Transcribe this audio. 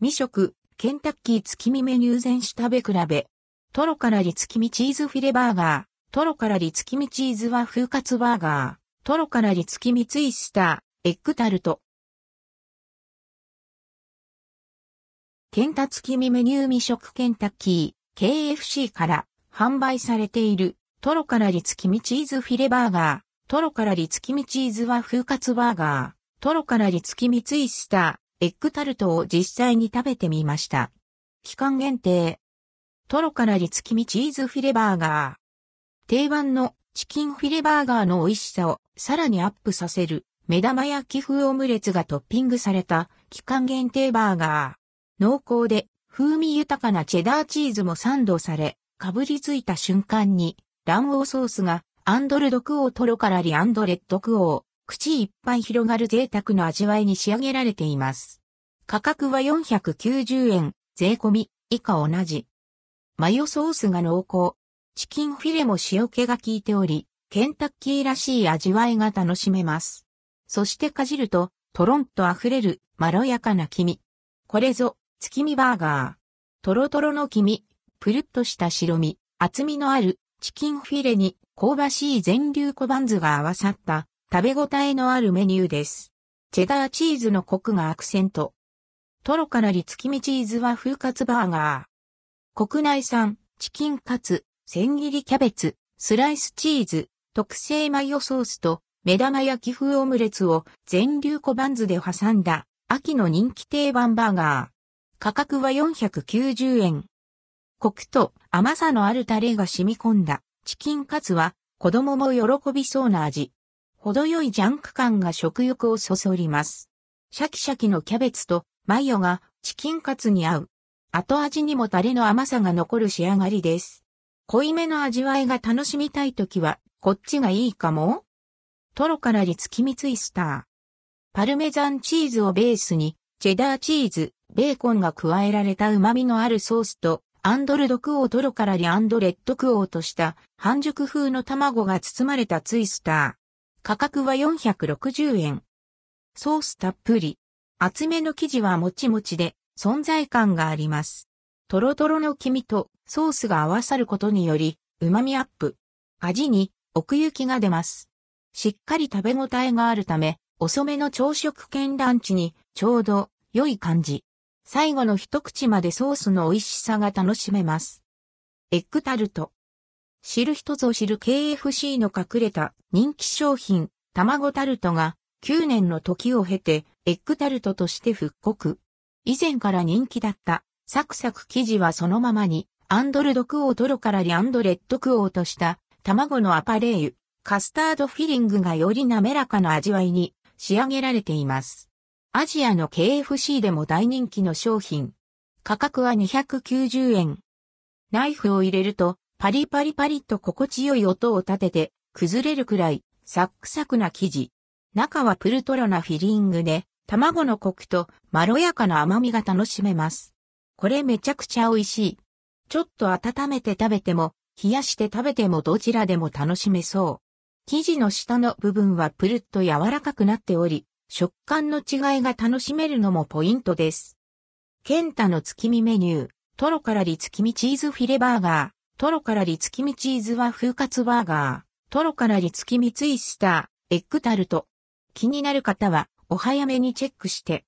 未食、ケンタッキー月見メニュー全種食べ比べ。トロカラリ月見チーズフィレバーガー。トロカラリ月見チーズ和風カツバーガー。トロカラリ月見ツイスター。エッグタルト。ケンタ月見メニュー未食ケンタッキー、KFC から販売されているトロカラリ月見チーズフィレバーガー。トロカラリ月見チーズ和風カツバーガー。トロカラリ月見ツイスター。エッグタルトを実際に食べてみました。期間限定。トロからリ月見チーズフィレバーガー。定番のチキンフィレバーガーの美味しさをさらにアップさせる目玉焼き風オムレツがトッピングされた期間限定バーガー。濃厚で風味豊かなチェダーチーズもサンドされ、かぶりついた瞬間に卵黄ソースが and ldquo トロカラリ and rdquo。口いっぱい広がる贅沢な味わいに仕上げられています。価格は490円、税込み、以下同じ。マヨソースが濃厚。チキンフィレも塩気が効いており、ケンタッキーらしい味わいが楽しめます。そしてかじると、トロンと溢れる、まろやかな黄身。これぞ、月見バーガー。トロトロの黄身、プルッとした白身、厚みのあるチキンフィレに香ばしい全粒粉バンズが合わさった食べ応えのあるメニューです。チェダーチーズのコクがアクセント。トロからり月見チーズは風カツバーガー。国内産、チキンカツ、千切りキャベツ、スライスチーズ、特製マヨソースと目玉焼き風オムレツを全粒粉バンズで挟んだ秋の人気定番バーガー。価格は490円。コクと甘さのあるタレが染み込んだチキンカツは子供も喜びそうな味。程よいジャンク感が食欲をそそります。シャキシャキのキャベツとマヨがチキンカツに合う。後味にもタレの甘さが残る仕上がりです。濃いめの味わいが楽しみたいときは、こっちがいいかも？トロからり月見ツイスター。パルメザンチーズをベースに、チェダーチーズ、ベーコンが加えられた旨味のあるソースと、 and ldquo トロからり and rdquo とした半熟風の卵が包まれたツイスター。価格は460円。ソースたっぷり。厚めの生地はもちもちで存在感があります。トロトロの黄身とソースが合わさることにより旨味アップ。味に奥行きが出ます。しっかり食べ応えがあるため、遅めの朝食兼ランチにちょうど良い感じ。最後の一口までソースの美味しさが楽しめます。エッグタルト。知る人ぞ知る KFC の隠れた人気商品、卵タルトが9年の時を経てエッグタルトとして復刻。以前から人気だったサクサク生地はそのままにアンドルドクオートロからリアンドレッドクオーとした卵のアパレーユ、カスタードフィリングがより滑らかな味わいに仕上げられています。アジアの KFC でも大人気の商品。価格は290円。ナイフを入れるとパリパリパリと心地よい音を立てて、崩れるくらい、サックサクな生地。中はプルトロなフィリングで、卵のコクとまろやかな甘みが楽しめます。これめちゃくちゃ美味しい。ちょっと温めて食べても、冷やして食べてもどちらでも楽しめそう。生地の下の部分はプルッと柔らかくなっており、食感の違いが楽しめるのもポイントです。ケンタの月見メニュー、トロからリ月見チーズフィレバーガー。トロからリ月見チーズは風活バーガー、トロからリ月見ツイスター、エッグタルト。気になる方はお早めにチェックして。